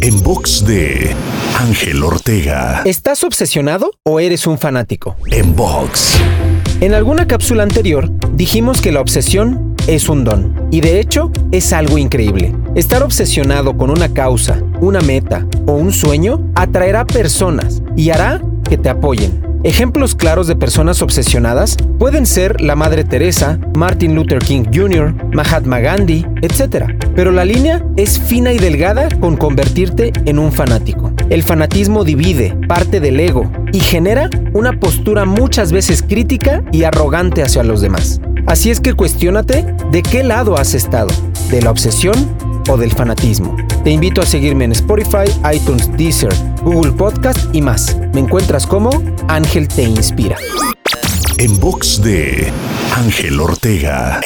En box de Ángel Ortega. ¿Estás obsesionado o eres un fanático? En box. En alguna cápsula anterior dijimos que la obsesión es un don. Y de hecho, es algo increíble. Estar obsesionado con una causa, una meta o un sueño atraerá personas y hará que te apoyen. Ejemplos claros de personas obsesionadas pueden ser la Madre Teresa, Martin Luther King Jr., Mahatma Gandhi, etc. Pero la línea es fina y delgada con convertirte en un fanático. El fanatismo divide, parte del ego y genera una postura muchas veces crítica y arrogante hacia los demás. Así es que cuestiónate de qué lado has estado, de la obsesión o del fanatismo. Te invito a seguirme en Spotify, iTunes, Deezer, Google Podcast y más. Me encuentras como Ángel Te Inspira. En box de Ángel Ortega.